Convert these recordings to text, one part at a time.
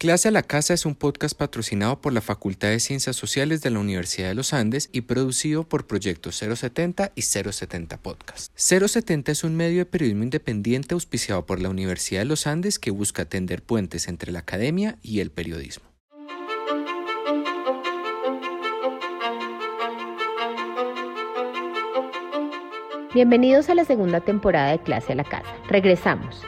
Clase a la Casa es un podcast patrocinado por la Facultad de Ciencias Sociales de la Universidad de los Andes y producido por Proyecto 070 y 070 Podcast. 070 es un medio de periodismo independiente auspiciado por la Universidad de los Andes que busca tender puentes entre la academia y el periodismo. Bienvenidos a la segunda temporada de Clase a la Casa. Regresamos.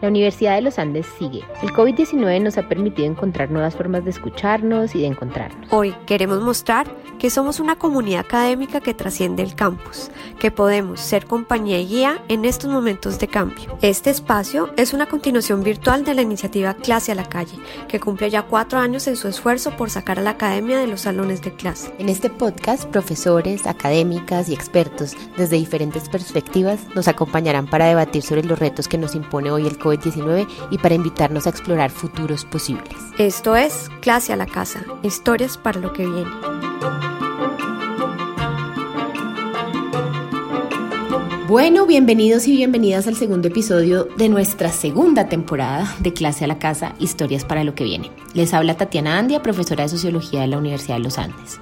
La Universidad de los Andes sigue. El COVID-19 nos ha permitido encontrar nuevas formas de escucharnos y de encontrarnos. Hoy queremos mostrar que somos una comunidad académica que trasciende el campus, que podemos ser compañía y guía en estos momentos de cambio. Este espacio es una continuación virtual de la iniciativa Clase a la Calle, que cumple ya cuatro años en su esfuerzo por sacar a la academia de los salones de clase. En este podcast, profesores, académicas y expertos desde diferentes perspectivas nos acompañarán para debatir sobre los retos que nos impone hoy el COVID-19 y para invitarnos a explorar futuros posibles. Esto es Clase a la Casa, historias para lo que viene. Bueno, bienvenidos y bienvenidas al segundo episodio de nuestra segunda temporada de Clase a la Casa, Historias para lo que viene. Les habla Tatiana Andia, profesora de Sociología de la Universidad de los Andes.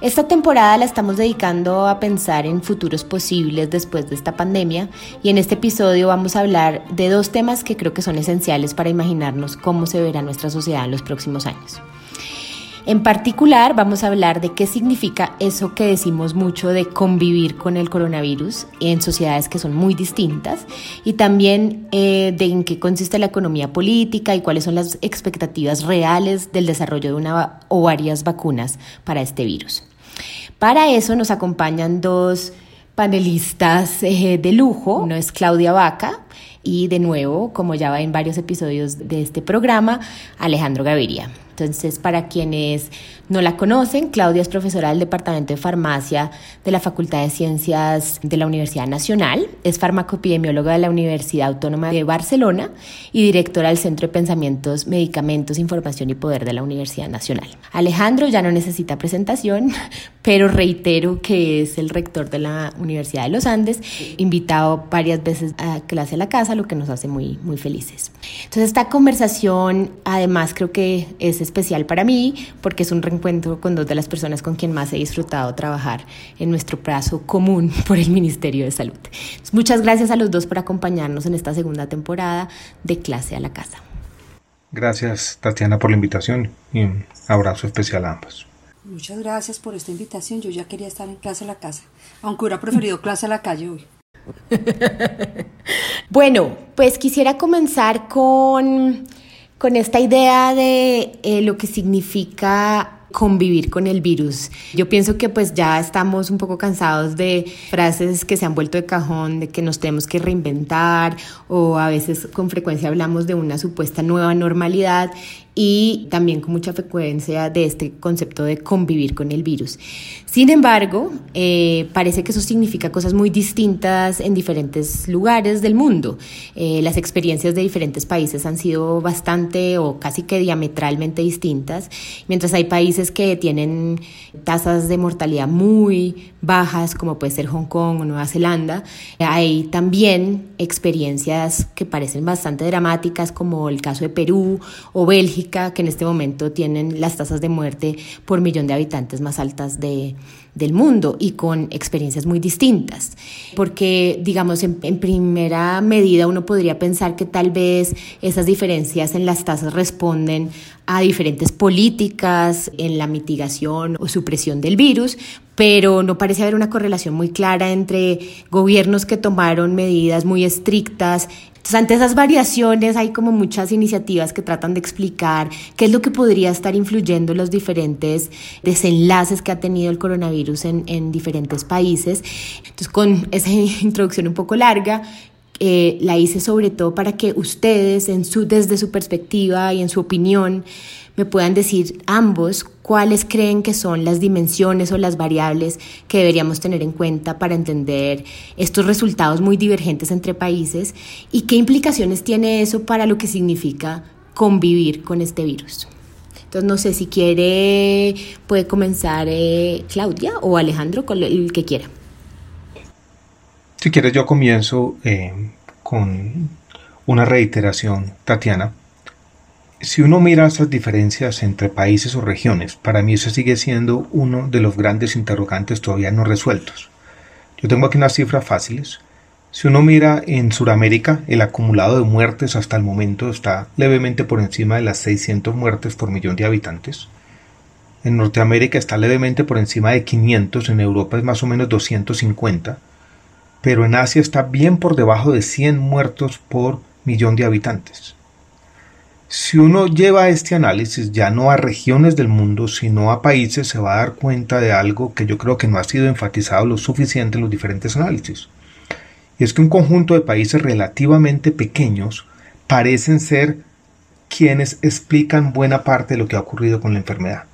Esta temporada la estamos dedicando a pensar en futuros posibles después de esta pandemia y en este episodio vamos a hablar de dos temas que creo que son esenciales para imaginarnos cómo se verá nuestra sociedad en los próximos años. En particular vamos a hablar de qué significa eso que decimos mucho de convivir con el coronavirus en sociedades que son muy distintas y también eh, de en qué consiste la economía política y cuáles son las expectativas reales del desarrollo de una o varias vacunas para este virus. Para eso nos acompañan dos panelistas eh, de lujo. Uno es Claudia Vaca y de nuevo, como ya va en varios episodios de este programa, Alejandro Gaviria. Entonces, para quienes no la conocen, Claudia es profesora del Departamento de Farmacia de la Facultad de Ciencias de la Universidad Nacional, es farmacoepidemióloga de la Universidad Autónoma de Barcelona y directora del Centro de Pensamientos, Medicamentos, Información y Poder de la Universidad Nacional. Alejandro ya no necesita presentación, pero reitero que es el rector de la Universidad de los Andes, invitado varias veces a clase a la casa, lo que nos hace muy, muy felices. Entonces, esta conversación, además, creo que es especial para mí porque es un reencuentro con dos de las personas con quien más he disfrutado trabajar en nuestro plazo común por el Ministerio de Salud. muchas gracias a los dos por acompañarnos en esta segunda temporada de Clase a la Casa. Gracias Tatiana por la invitación y un abrazo especial a ambos. Muchas gracias por esta invitación. Yo ya quería estar en clase a la casa, aunque hubiera preferido clase a la calle hoy. bueno, pues quisiera comenzar con con esta idea de eh, lo que significa convivir con el virus. Yo pienso que pues ya estamos un poco cansados de frases que se han vuelto de cajón, de que nos tenemos que reinventar o a veces con frecuencia hablamos de una supuesta nueva normalidad y también con mucha frecuencia de este concepto de convivir con el virus. Sin embargo, eh, parece que eso significa cosas muy distintas en diferentes lugares del mundo. Eh, las experiencias de diferentes países han sido bastante o casi que diametralmente distintas, mientras hay países que tienen tasas de mortalidad muy bajas, como puede ser Hong Kong o Nueva Zelanda. Hay también experiencias que parecen bastante dramáticas, como el caso de Perú o Bélgica, que en este momento tienen las tasas de muerte por millón de habitantes más altas de, del mundo y con experiencias muy distintas. Porque, digamos, en, en, primera medida uno podría pensar que tal vez esas diferencias en las tasas responden a diferentes políticas en la mitigación o supresión del virus, pero no parece haber una correlación muy clara entre gobiernos que tomaron medidas muy estrictas entonces, ante esas variaciones hay como muchas iniciativas que tratan de explicar qué es lo que podría estar influyendo en los diferentes desenlaces que ha tenido el coronavirus en, en diferentes países. Entonces, con esa introducción un poco larga, eh, la hice sobre todo para que ustedes, en su, desde su perspectiva y en su opinión, me puedan decir ambos cuáles creen que son las dimensiones o las variables que deberíamos tener en cuenta para entender estos resultados muy divergentes entre países y qué implicaciones tiene eso para lo que significa convivir con este virus. Entonces, no sé si quiere, puede comenzar eh, Claudia o Alejandro, con el que quiera. Si quieres, yo comienzo eh, con una reiteración, Tatiana. Si uno mira esas diferencias entre países o regiones, para mí ese sigue siendo uno de los grandes interrogantes todavía no resueltos. Yo tengo aquí unas cifras fáciles. Si uno mira en Sudamérica, el acumulado de muertes hasta el momento está levemente por encima de las 600 muertes por millón de habitantes. En Norteamérica está levemente por encima de 500, en Europa es más o menos 250, pero en Asia está bien por debajo de 100 muertos por millón de habitantes. Si uno lleva este análisis ya no a regiones del mundo, sino a países, se va a dar cuenta de algo que yo creo que no ha sido enfatizado lo suficiente en los diferentes análisis. Y es que un conjunto de países relativamente pequeños parecen ser quienes explican buena parte de lo que ha ocurrido con la enfermedad.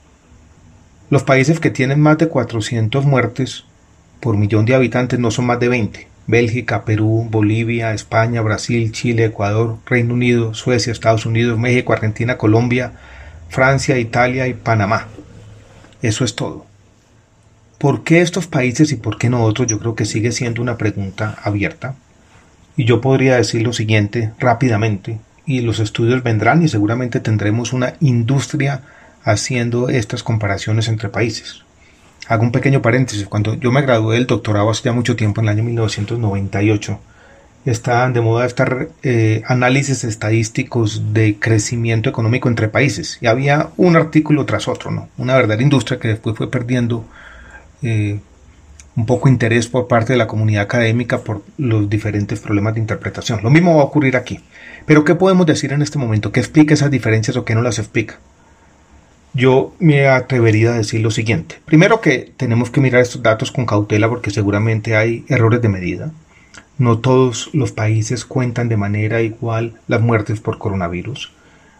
Los países que tienen más de 400 muertes por millón de habitantes no son más de 20. Bélgica, Perú, Bolivia, España, Brasil, Chile, Ecuador, Reino Unido, Suecia, Estados Unidos, México, Argentina, Colombia, Francia, Italia y Panamá. Eso es todo. ¿Por qué estos países y por qué no otros? Yo creo que sigue siendo una pregunta abierta. Y yo podría decir lo siguiente rápidamente, y los estudios vendrán y seguramente tendremos una industria haciendo estas comparaciones entre países. Hago un pequeño paréntesis. Cuando yo me gradué del doctorado hace ya mucho tiempo, en el año 1998, estaban de moda estos eh, análisis estadísticos de crecimiento económico entre países. Y había un artículo tras otro, ¿no? Una verdadera industria que después fue perdiendo eh, un poco interés por parte de la comunidad académica por los diferentes problemas de interpretación. Lo mismo va a ocurrir aquí. Pero ¿qué podemos decir en este momento? ¿Qué explica esas diferencias o qué no las explica? Yo me atrevería a decir lo siguiente. Primero que tenemos que mirar estos datos con cautela porque seguramente hay errores de medida. No todos los países cuentan de manera igual las muertes por coronavirus.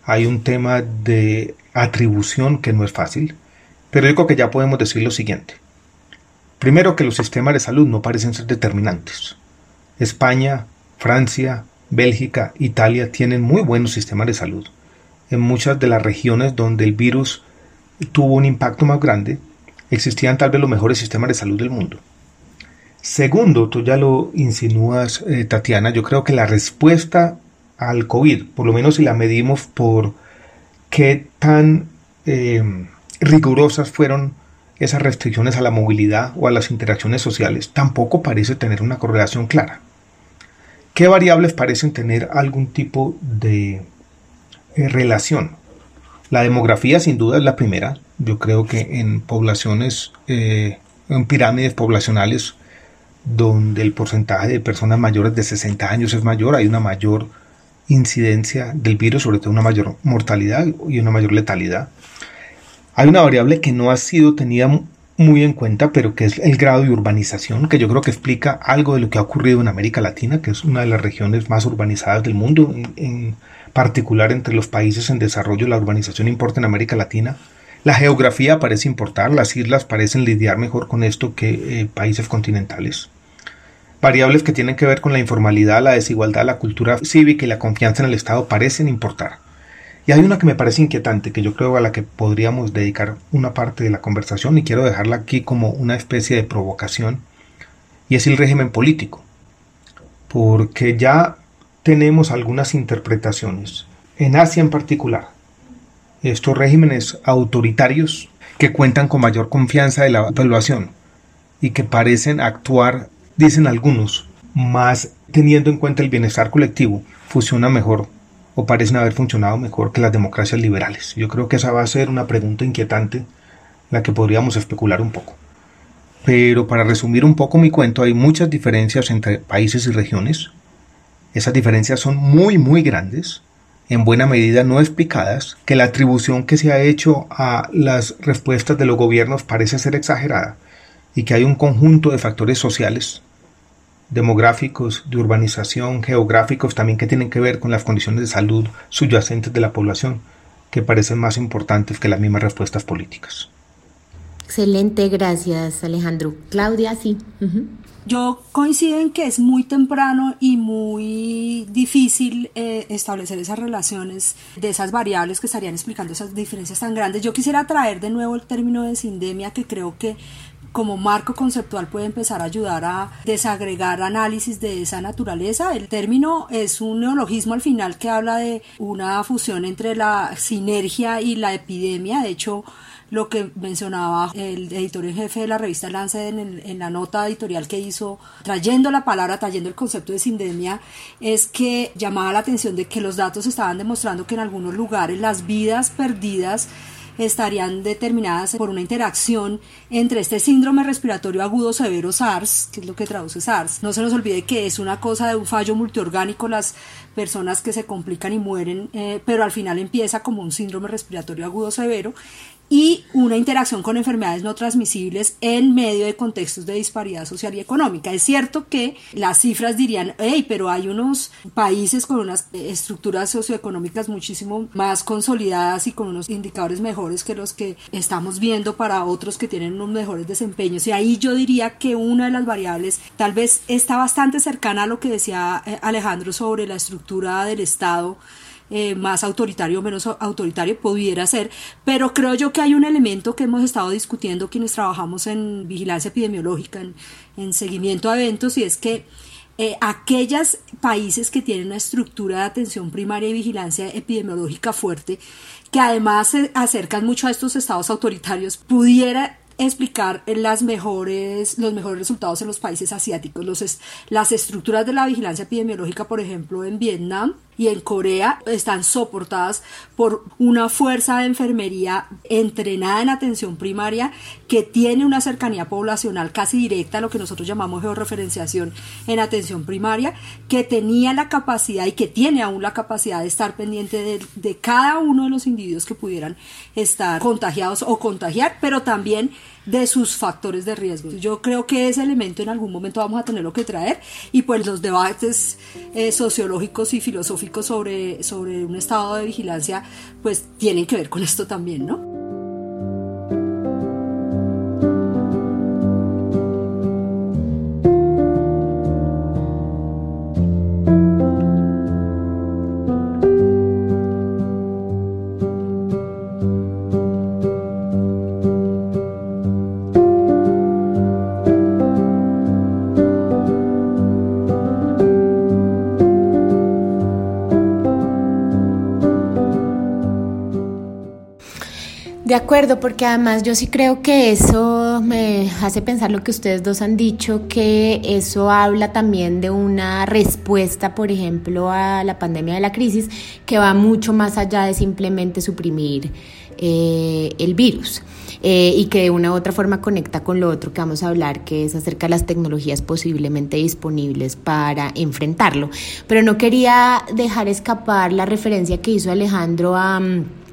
Hay un tema de atribución que no es fácil, pero digo que ya podemos decir lo siguiente. Primero que los sistemas de salud no parecen ser determinantes. España, Francia, Bélgica, Italia tienen muy buenos sistemas de salud. En muchas de las regiones donde el virus tuvo un impacto más grande, existían tal vez los mejores sistemas de salud del mundo. Segundo, tú ya lo insinúas, eh, Tatiana, yo creo que la respuesta al COVID, por lo menos si la medimos por qué tan eh, rigurosas fueron esas restricciones a la movilidad o a las interacciones sociales, tampoco parece tener una correlación clara. ¿Qué variables parecen tener algún tipo de eh, relación? La demografía sin duda es la primera. Yo creo que en poblaciones, eh, en pirámides poblacionales, donde el porcentaje de personas mayores de 60 años es mayor, hay una mayor incidencia del virus, sobre todo una mayor mortalidad y una mayor letalidad. Hay una variable que no ha sido tenida muy en cuenta, pero que es el grado de urbanización, que yo creo que explica algo de lo que ha ocurrido en América Latina, que es una de las regiones más urbanizadas del mundo. Particular entre los países en desarrollo, la urbanización importa en América Latina. La geografía parece importar, las islas parecen lidiar mejor con esto que eh, países continentales. Variables que tienen que ver con la informalidad, la desigualdad, la cultura cívica y la confianza en el Estado parecen importar. Y hay una que me parece inquietante, que yo creo a la que podríamos dedicar una parte de la conversación y quiero dejarla aquí como una especie de provocación, y es el régimen político. Porque ya tenemos algunas interpretaciones. En Asia en particular, estos regímenes autoritarios que cuentan con mayor confianza de la evaluación y que parecen actuar, dicen algunos, más teniendo en cuenta el bienestar colectivo, funciona mejor o parecen haber funcionado mejor que las democracias liberales. Yo creo que esa va a ser una pregunta inquietante, la que podríamos especular un poco. Pero para resumir un poco mi cuento, hay muchas diferencias entre países y regiones, esas diferencias son muy, muy grandes, en buena medida no explicadas, que la atribución que se ha hecho a las respuestas de los gobiernos parece ser exagerada y que hay un conjunto de factores sociales, demográficos, de urbanización, geográficos también que tienen que ver con las condiciones de salud subyacentes de la población, que parecen más importantes que las mismas respuestas políticas. Excelente, gracias Alejandro. Claudia, sí. Yo coincido en que es muy temprano y muy difícil eh, establecer esas relaciones de esas variables que estarían explicando esas diferencias tan grandes. Yo quisiera traer de nuevo el término de sindemia que creo que como marco conceptual puede empezar a ayudar a desagregar análisis de esa naturaleza. El término es un neologismo al final que habla de una fusión entre la sinergia y la epidemia. De hecho, lo que mencionaba el editor en jefe de la revista Lance en, la nota editorial que hizo, trayendo la palabra, trayendo el concepto de sindemia, es que llamaba la atención de que los datos estaban demostrando que en algunos lugares las vidas perdidas estarían determinadas por una interacción entre este síndrome respiratorio agudo severo SARS, que es lo que traduce SARS. No se nos olvide que es una cosa de un fallo multiorgánico, las personas que se complican y mueren, eh, pero al final empieza como un síndrome respiratorio agudo severo y una interacción con enfermedades no transmisibles en medio de contextos de disparidad social y económica. Es cierto que las cifras dirían, hey, pero hay unos países con unas estructuras socioeconómicas muchísimo más consolidadas y con unos indicadores mejores que los que estamos viendo para otros que tienen unos mejores desempeños. Y ahí yo diría que una de las variables tal vez está bastante cercana a lo que decía eh, Alejandro sobre la estructura del Estado eh, más autoritario o menos autoritario pudiera ser, pero creo yo que hay un elemento que hemos estado discutiendo quienes trabajamos en vigilancia epidemiológica, en, seguimiento a eventos, y es que eh, aquellos países que tienen una estructura de atención primaria y vigilancia epidemiológica fuerte, que además se acercan mucho a estos estados autoritarios, pudiera explicar las mejores, los mejores resultados en los países asiáticos. Los, las estructuras de la vigilancia epidemiológica, por ejemplo, en Vietnam, y en Corea están soportadas por una fuerza de enfermería entrenada en atención primaria que tiene una cercanía poblacional casi directa a lo que nosotros llamamos georreferenciación en atención primaria, que tenía la capacidad y que tiene aún la capacidad de estar pendiente de, de cada uno de los individuos que pudieran estar contagiados o contagiar, pero también de sus factores de riesgo. Yo creo que ese elemento en algún momento vamos a tenerlo que traer y pues los debates eh, sociológicos y filosóficos sobre, sobre un estado de vigilancia pues tienen que ver con esto también, ¿no? De acuerdo, porque además yo sí creo que eso me hace pensar lo que ustedes dos han dicho, que eso habla también de una respuesta, por ejemplo, a la pandemia de la crisis, que va mucho más allá de simplemente suprimir eh, el virus. Eh, y que de una u otra forma conecta con lo otro que vamos a hablar, que es acerca de las tecnologías posiblemente disponibles para enfrentarlo. Pero no quería dejar escapar la referencia que hizo Alejandro a... Mm,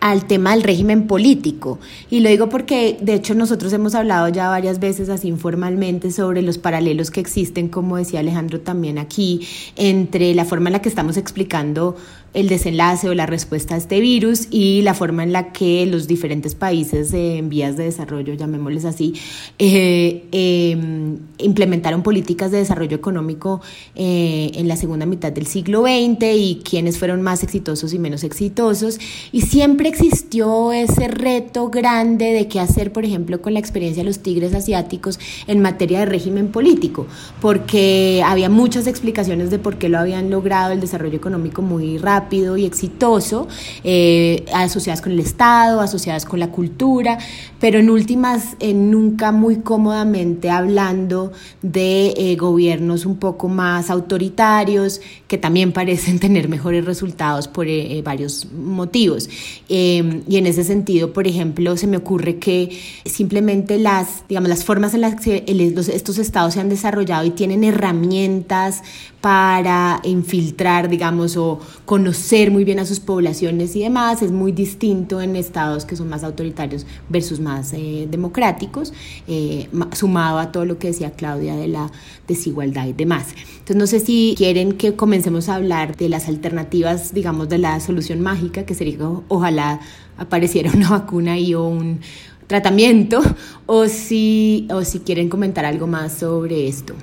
al tema del régimen político. Y lo digo porque, de hecho, nosotros hemos hablado ya varias veces así informalmente sobre los paralelos que existen, como decía Alejandro también aquí, entre la forma en la que estamos explicando el desenlace o la respuesta a este virus y la forma en la que los diferentes países en vías de desarrollo, llamémosles así, eh, em, implementaron políticas de desarrollo económico eh, en la segunda mitad del siglo XX y quiénes fueron más exitosos y menos exitosos. Y siempre existió ese reto grande de qué hacer, por ejemplo, con la experiencia de los tigres asiáticos en materia de régimen político, porque había muchas explicaciones de por qué lo habían logrado el desarrollo económico muy rápido rápido y exitoso, eh, asociadas con el Estado, asociadas con la cultura, pero en últimas eh, nunca muy cómodamente hablando de eh, gobiernos un poco más autoritarios que también parecen tener mejores resultados por varios motivos. y en ese sentido, por ejemplo, se me ocurre que simplemente las, digamos, las formas en las que estos estados se han desarrollado y tienen herramientas para infiltrar, digamos, o conocer muy bien a sus poblaciones y demás. Es muy distinto en estados que son más autoritarios versus más eh, democráticos, eh, sumado a todo lo que decía Claudia de la desigualdad y demás. Entonces, no sé si quieren que comencemos a hablar de las alternativas, digamos, de la solución mágica, que sería ojalá apareciera una vacuna y o un tratamiento, o si, o si quieren comentar algo más sobre esto.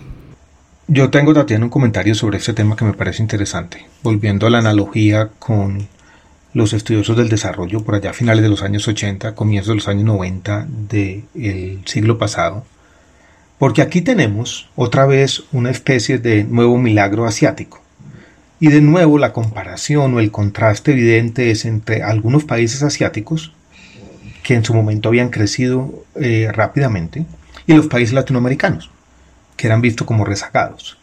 Yo tengo, Tatiana, un comentario sobre este tema que me parece interesante. Volviendo a la analogía con los estudiosos del desarrollo por allá a finales de los años 80, comienzos de los años 90 del siglo pasado, porque aquí tenemos otra vez una especie de nuevo milagro asiático. Y de nuevo la comparación o el contraste evidente es entre algunos países asiáticos, que en su momento habían crecido eh, rápidamente, y los países latinoamericanos, que eran vistos como rezagados.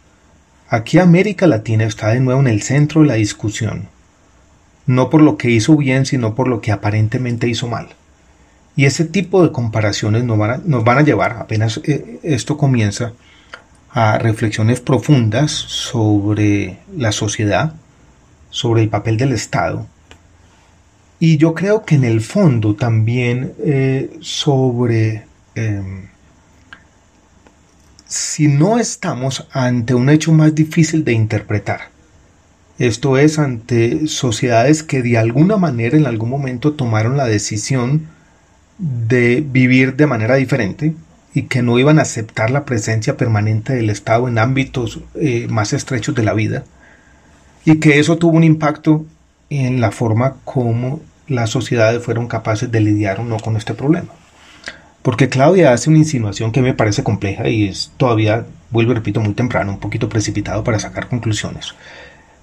Aquí América Latina está de nuevo en el centro de la discusión, no por lo que hizo bien, sino por lo que aparentemente hizo mal. Y ese tipo de comparaciones nos van a, a llevar, apenas eh, esto comienza, a reflexiones profundas sobre la sociedad, sobre el papel del Estado. Y yo creo que en el fondo también eh, sobre em, si no estamos ante un hecho más difícil de interpretar. Esto es ante sociedades que de alguna manera en algún momento tomaron la decisión de vivir de manera diferente y que no iban a aceptar la presencia permanente del Estado en ámbitos eh, más estrechos de la vida y que eso tuvo un impacto en la forma como las sociedades fueron capaces de lidiar o no con este problema. Porque Claudia hace una insinuación que me parece compleja y es todavía, vuelvo y repito, muy temprano, un poquito precipitado para sacar conclusiones.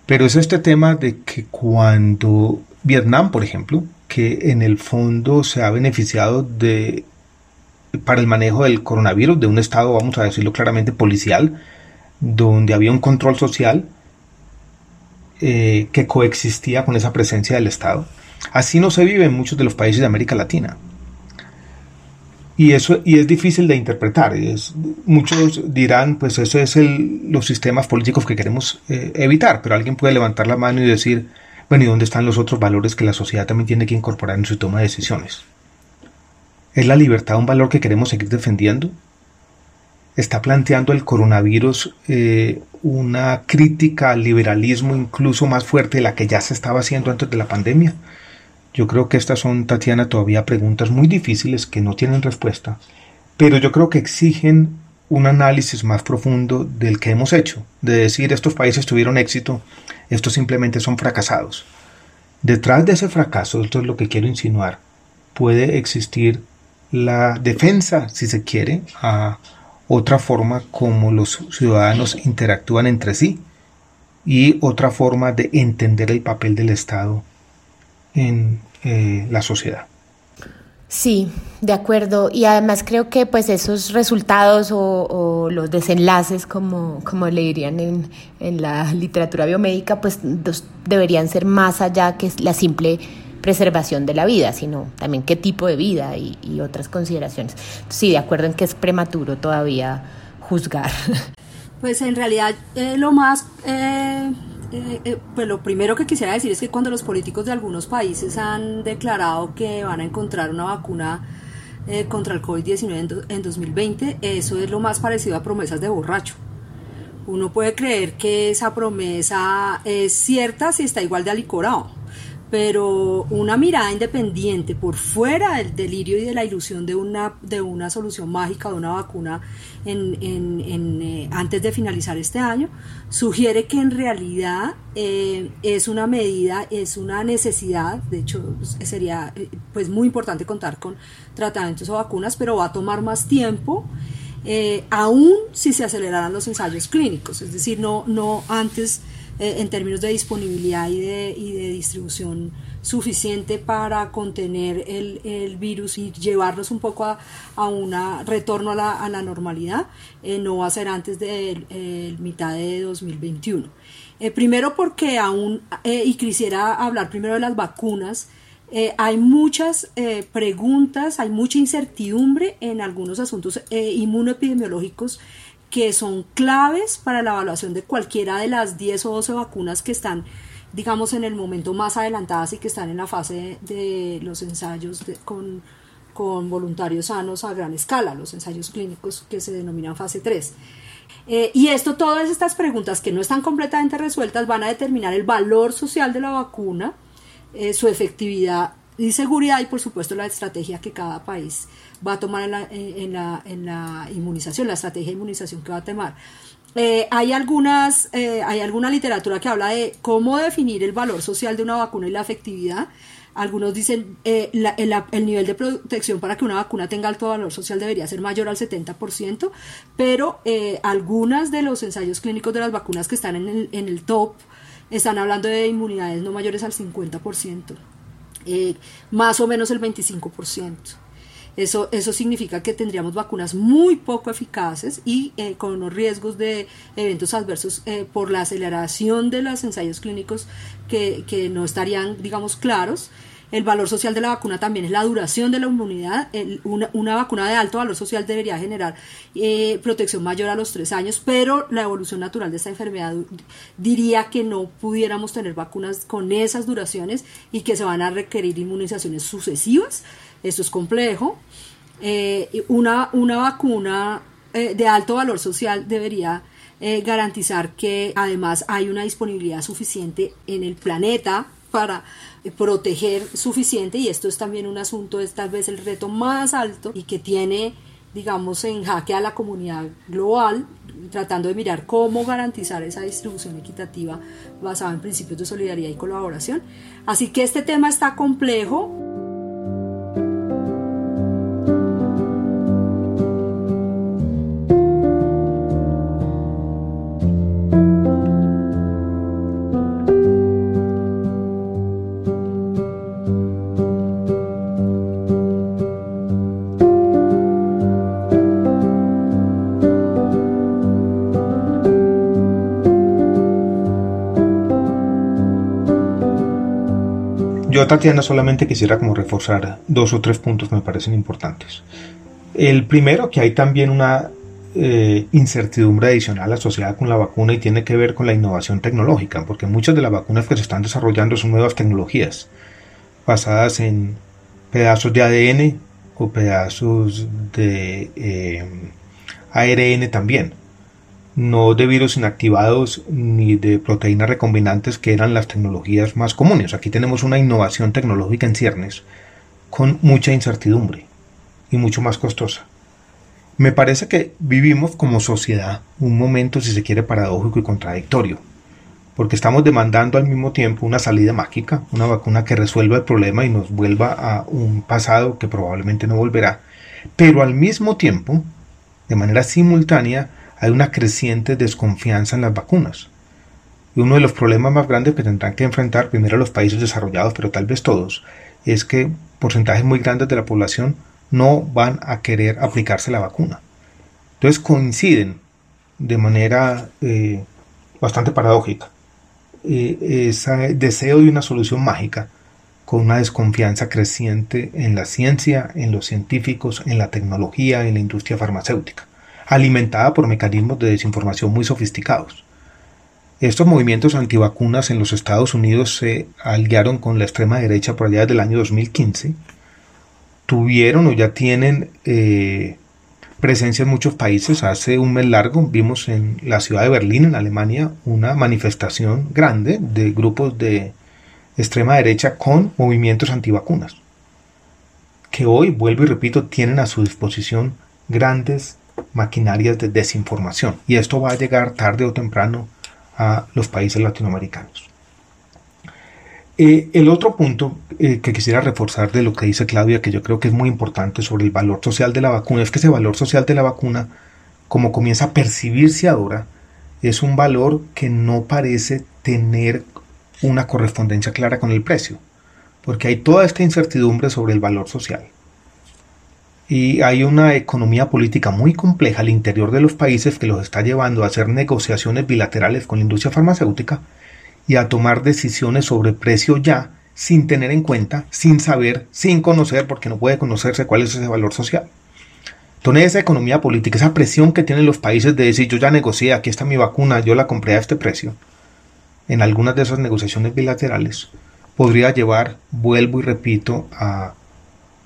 Pero es este tema de que cuando Vietnam, por ejemplo, que en el fondo se ha beneficiado de para el manejo del coronavirus de un estado, vamos a decirlo claramente, policial, donde había un control social eh, que coexistía con esa presencia del Estado. Así no se vive en muchos de los países de América Latina. Y eso y es difícil de interpretar. Es, muchos dirán, pues eso es el, los sistemas políticos que queremos eh, evitar, pero alguien puede levantar la mano y decir, bueno, ¿y dónde están los otros valores que la sociedad también tiene que incorporar en su toma de decisiones? ¿Es la libertad un valor que queremos seguir defendiendo? ¿Está planteando el coronavirus eh, una crítica al liberalismo incluso más fuerte de la que ya se estaba haciendo antes de la pandemia? Yo creo que estas son, Tatiana, todavía preguntas muy difíciles que no tienen respuesta, pero yo creo que exigen un análisis más profundo del que hemos hecho, de decir estos países tuvieron éxito estos simplemente son fracasados. Detrás de ese fracaso, esto es lo que quiero insinuar, puede existir la defensa, si se quiere, a otra forma como los ciudadanos interactúan entre sí y otra forma de entender el papel del Estado en eh, la sociedad. Sí, de acuerdo. Y además creo que pues esos resultados o, los desenlaces, como, como le dirían en, en, la literatura biomédica, pues deberían ser más allá que la simple preservación de la vida, sino también qué tipo de vida y, y otras consideraciones. Sí, de acuerdo en que es prematuro todavía juzgar. Pues en realidad eh, lo más... Eh eh, eh, pues lo primero que quisiera decir es que cuando los políticos de algunos países han declarado que van a encontrar una vacuna eh, contra el COVID-19 en, 2020, eso es lo más parecido a promesas de borracho. Uno puede creer que esa promesa es cierta si está igual de alicorado pero una mirada independiente por fuera del delirio y de la ilusión de una, de una solución mágica, de una vacuna eh, antes de finalizar este año, sugiere que en realidad eh, es una medida, es una necesidad, de hecho sería eh, pues muy importante contar con tratamientos o vacunas, pero va a tomar más tiempo. aún si se aceleraran los ensayos clínicos, es decir, no, no antes eh, en términos de disponibilidad y de, y de distribución suficiente para contener el, el, virus y llevarnos un poco a, a un retorno a la, a la normalidad, eh, no va a ser antes de eh, mitad de 2021. primero porque aún, y quisiera hablar primero de las vacunas, hay muchas preguntas, hay mucha incertidumbre en algunos asuntos inmunoepidemiológicos que son claves para la evaluación de cualquiera de las 10 o 12 vacunas que están, digamos, en el momento más adelantadas y que están en la fase de, los ensayos con, con, voluntarios sanos a gran escala, los ensayos clínicos que se denominan fase 3. Eh, y esto, todas estas preguntas que no están completamente resueltas van a determinar el valor social de la vacuna, eh, su efectividad y seguridad y por supuesto la estrategia que cada país va a tomar en la, en la, en la inmunización, la estrategia de inmunización que va a tomar. eh, hay, algunas, eh, hay alguna literatura que habla de cómo definir el valor social de una vacuna y la efectividad. Algunos dicen eh, el, el, nivel de protección para que una vacuna tenga alto valor social debería ser mayor al 70%, pero algunas de los ensayos clínicos de las vacunas que están en el, en el top están hablando de inmunidades no mayores al 50%, más o menos el 25%. Eso, eso significa que tendríamos vacunas muy poco eficaces y eh, con unos riesgos de eventos adversos eh, por la aceleración de los ensayos clínicos que, que no estarían, digamos, claros. El valor social de la vacuna también es la duración de la inmunidad. una, una, vacuna de alto valor social debería generar eh, protección mayor a los tres años, pero la evolución natural de esta enfermedad diría que no pudiéramos tener vacunas con esas duraciones y que se van a requerir inmunizaciones sucesivas esto es complejo. Eh, una, una, vacuna eh, de alto valor social debería eh, garantizar que además hay una disponibilidad suficiente en el planeta para proteger suficiente y esto es también un asunto, es tal vez el reto más alto y que tiene digamos en jaque a la comunidad global tratando de mirar cómo garantizar esa distribución equitativa basada en principios de solidaridad y colaboración. Así que este tema está complejo. Yo, Tatiana, solamente quisiera reforzar dos o tres puntos que me parecen importantes. El primero, que hay también una eh, incertidumbre adicional asociada con la vacuna y tiene que ver con la innovación tecnológica, porque muchas de las vacunas que se están desarrollando son nuevas tecnologías basadas en pedazos de ADN o pedazos de eh, ARN también no de virus inactivados ni de proteínas recombinantes que eran las tecnologías más comunes. Aquí tenemos una innovación tecnológica en ciernes con mucha incertidumbre y mucho más costosa. Me parece que vivimos como sociedad un momento, si se quiere, paradójico y contradictorio, porque estamos demandando al mismo tiempo una salida mágica, una vacuna que resuelva el problema y nos vuelva a un pasado que probablemente no volverá, pero al mismo tiempo, de manera simultánea, hay una creciente desconfianza en las vacunas. Y uno de los problemas más grandes que tendrán que enfrentar primero los países desarrollados, pero tal vez todos, es que porcentajes muy grandes de la población no van a querer aplicarse la vacuna. Entonces coinciden de manera eh, bastante paradójica eh, ese deseo de una solución mágica con una desconfianza creciente en la ciencia, en los científicos, en la tecnología, en la industria farmacéutica alimentada por mecanismos de desinformación muy sofisticados. Estos movimientos antivacunas en los Estados Unidos se aliaron con la extrema derecha por allá desde el año 2015. Tuvieron o ya tienen eh, presencia en muchos países. Hace un mes largo vimos en la ciudad de Berlín, en Alemania, una manifestación grande de grupos de extrema derecha con movimientos antivacunas, que hoy, vuelvo y repito, tienen a su disposición grandes maquinarias de desinformación y esto va a llegar tarde o temprano a los países latinoamericanos. Eh, el otro punto eh, que quisiera reforzar de lo que dice Claudia, que yo creo que es muy importante sobre el valor social de la vacuna, es que ese valor social de la vacuna, como comienza a percibirse ahora, es un valor que no parece tener una correspondencia clara con el precio, porque hay toda esta incertidumbre sobre el valor social y hay una economía política muy compleja al interior de los países que los está llevando a hacer negociaciones bilaterales con la industria farmacéutica y a tomar decisiones sobre precio ya sin tener en cuenta, sin saber, sin conocer, porque no puede conocerse cuál es ese valor social. Entonces esa economía política, esa presión que tienen los países de decir yo ya negocié, aquí está mi vacuna, yo la compré a este precio, en algunas de esas negociaciones bilaterales, podría llevar, vuelvo y repito, a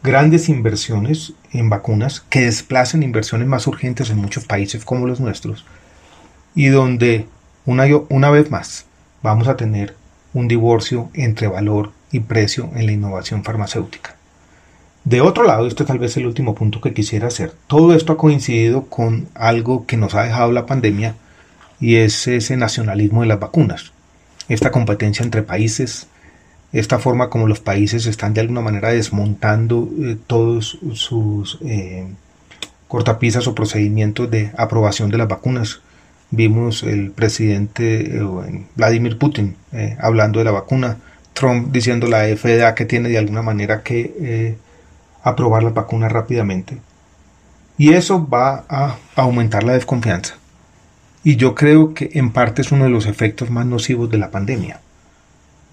grandes inversiones en vacunas que desplacen inversiones más urgentes en muchos países como los nuestros y donde una, una vez más vamos a tener un divorcio entre valor y precio en la innovación farmacéutica. De otro lado, este tal vez el último punto que quisiera hacer, todo esto ha coincidido con algo que nos ha dejado la pandemia y es ese nacionalismo de las vacunas, esta competencia entre países, esta forma como los países están de alguna manera desmontando eh, todos sus eh, cortapisas o procedimientos de aprobación de las vacunas. Vimos el presidente eh, Vladimir Putin hablando de la vacuna, Trump diciendo la FDA que tiene de alguna manera que aprobar las vacunas rápidamente. Y eso va a aumentar la desconfianza. Y yo creo que en parte es uno de los efectos más nocivos de la pandemia.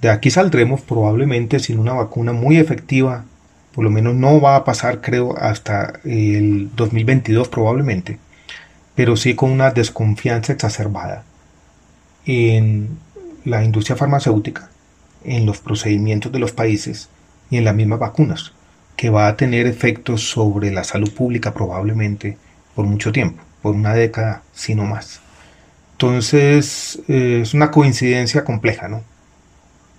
De aquí saldremos probablemente sin una vacuna muy efectiva, por lo menos no va a pasar creo hasta el 2022 probablemente, pero sí con una desconfianza exacerbada en la industria farmacéutica, en los procedimientos de los países y en las mismas vacunas, que va a tener efectos sobre la salud pública probablemente por mucho tiempo, por una década, si no más. Entonces eh, es una coincidencia compleja, ¿no?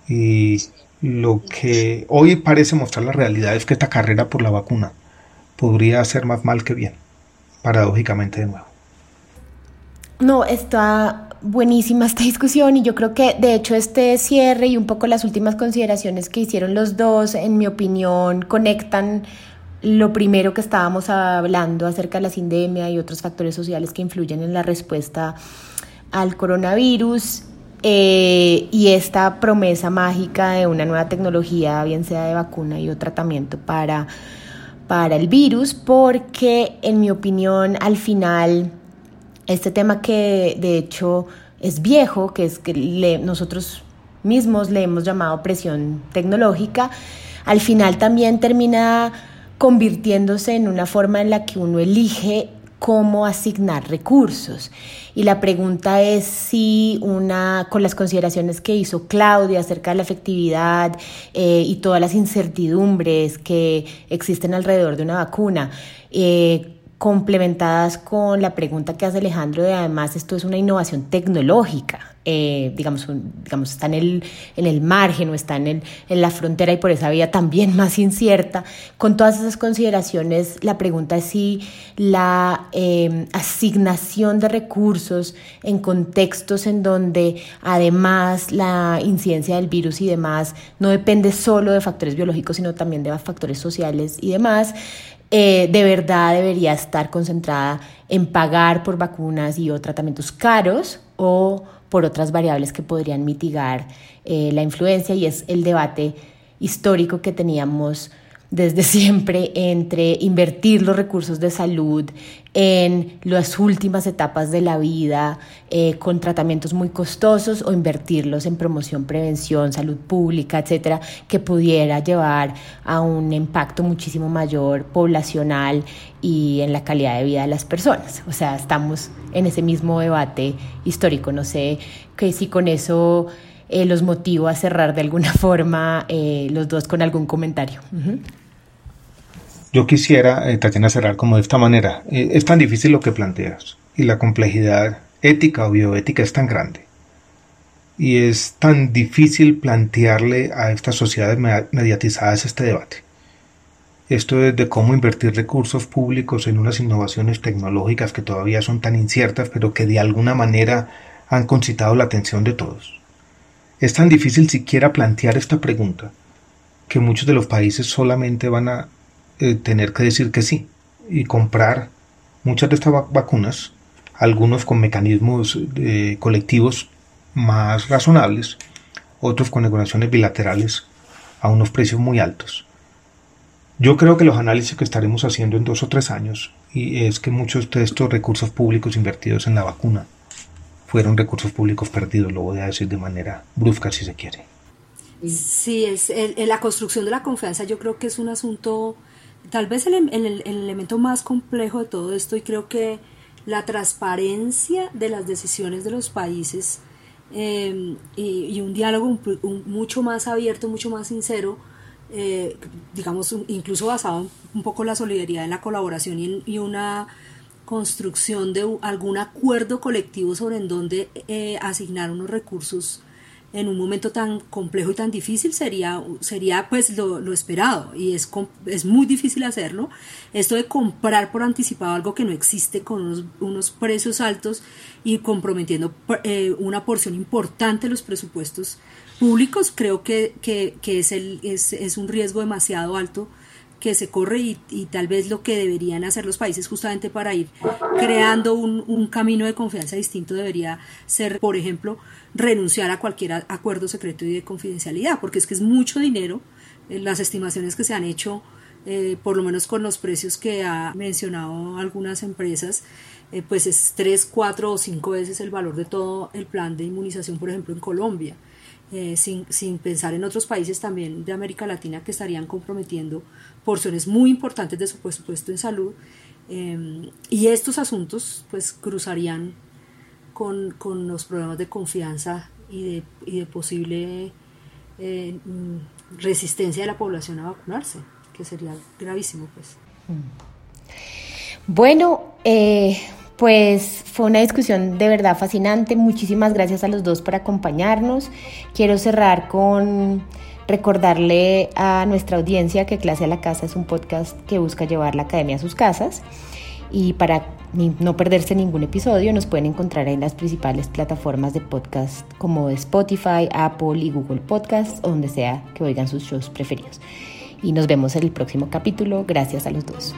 Y lo que hoy parece mostrar la realidad es que esta carrera por la vacuna podría hacer más mal que bien, paradójicamente de nuevo. No, está buenísima esta discusión y yo creo que de hecho este cierre y un poco las últimas consideraciones que hicieron los dos, en mi opinión, conectan lo primero que estábamos hablando acerca de la sindemia y otros factores sociales que influyen en la respuesta al coronavirus eh, y esta promesa mágica de una nueva tecnología, bien sea de vacuna y o tratamiento para, para el virus, porque en mi opinión al final este tema que de hecho es viejo, que es que nosotros mismos le hemos llamado presión tecnológica, al final también termina convirtiéndose en una forma en la que uno elige cómo asignar recursos. Y la pregunta es si una, con las consideraciones que hizo Claudia acerca de la efectividad eh, y todas las incertidumbres que existen alrededor de una vacuna, eh, complementadas con la pregunta que hace Alejandro de además esto es una innovación tecnológica. Eh, digamos, digamos, está en el, en el margen o está en, el, en la frontera y por esa vía también más incierta. Con todas esas consideraciones, la pregunta es si la eh, asignación de recursos en contextos en donde además la incidencia del virus y demás no depende solo de factores biológicos, sino también de factores sociales y demás, eh, de verdad debería estar concentrada en pagar por vacunas y o tratamientos caros o por otras variables que podrían mitigar eh, la influencia. Y es el debate histórico que teníamos desde siempre entre invertir los recursos de salud en las últimas etapas de la vida eh, con tratamientos muy costosos o invertirlos en promoción, prevención, salud pública, etcétera, que pudiera llevar a un impacto muchísimo mayor poblacional y en la calidad de vida de las personas. O sea, estamos en ese mismo debate histórico. No sé que si con eso eh, los motivo a cerrar de alguna forma eh, los dos con algún comentario. Yo quisiera, eh, Tatiana, cerrar como de esta manera. Eh, es tan difícil lo que planteas y la complejidad ética o bioética es tan grande. Y es tan difícil plantearle a estas sociedades mediatizadas este debate. Esto es de cómo invertir recursos públicos en unas innovaciones tecnológicas que todavía son tan inciertas, pero que de alguna manera han concitado la atención de todos. Es tan difícil siquiera plantear esta pregunta que muchos de los países solamente van a eh, tener que decir que sí y comprar muchas de estas vacunas, algunos con mecanismos eh, colectivos más razonables, otros con negociaciones bilaterales a unos precios muy altos. Yo creo que los análisis que estaremos haciendo en dos o tres años y es que muchos de estos recursos públicos invertidos en la vacuna fueron recursos públicos perdidos, lo voy a decir de manera brusca si se quiere. Sí, es la construcción de la confianza yo creo que es un asunto tal vez el, elemento más complejo de todo esto y creo que la transparencia de las decisiones de los países em, y, un diálogo mucho más abierto, mucho más sincero, eh, digamos, incluso basado un poco en la solidaridad, en la colaboración y, una construcción de algún acuerdo colectivo sobre en dónde eh, asignar unos recursos en un momento tan complejo y tan difícil sería, sería pues lo, esperado y es, es muy difícil hacerlo. Esto de comprar por anticipado algo que no existe con unos, precios altos y comprometiendo eh, una porción importante de los presupuestos públicos, creo que, que, es, el, es, es un riesgo demasiado alto que se corre y, tal vez lo que deberían hacer los países justamente para ir creando un, camino de confianza distinto debería ser, por ejemplo, renunciar a cualquier acuerdo secreto y de confidencialidad, porque es que es mucho dinero, eh, las estimaciones que se han hecho, eh, por lo menos con los precios que ha mencionado algunas empresas, eh, pues es tres, cuatro o cinco veces el valor de todo el plan de inmunización, por ejemplo, en Colombia. Eh, sin, sin, pensar en otros países también de América Latina que estarían comprometiendo porciones muy importantes de su presupuesto en salud. Eh, y estos asuntos pues cruzarían con, con, los problemas de confianza y de, y de posible eh, mm, resistencia de la población a vacunarse, que sería gravísimo pues. Bueno, eh, pues fue una discusión de verdad fascinante. Muchísimas gracias a los dos por acompañarnos. Quiero cerrar con recordarle a nuestra audiencia que Clase a la Casa es un podcast que busca llevar la academia a sus casas. Y para no perderse ningún episodio, nos pueden encontrar en las principales plataformas de podcast como Spotify, Apple y Google Podcast, o donde sea que oigan sus shows preferidos. Y nos vemos en el próximo capítulo. Gracias a los dos.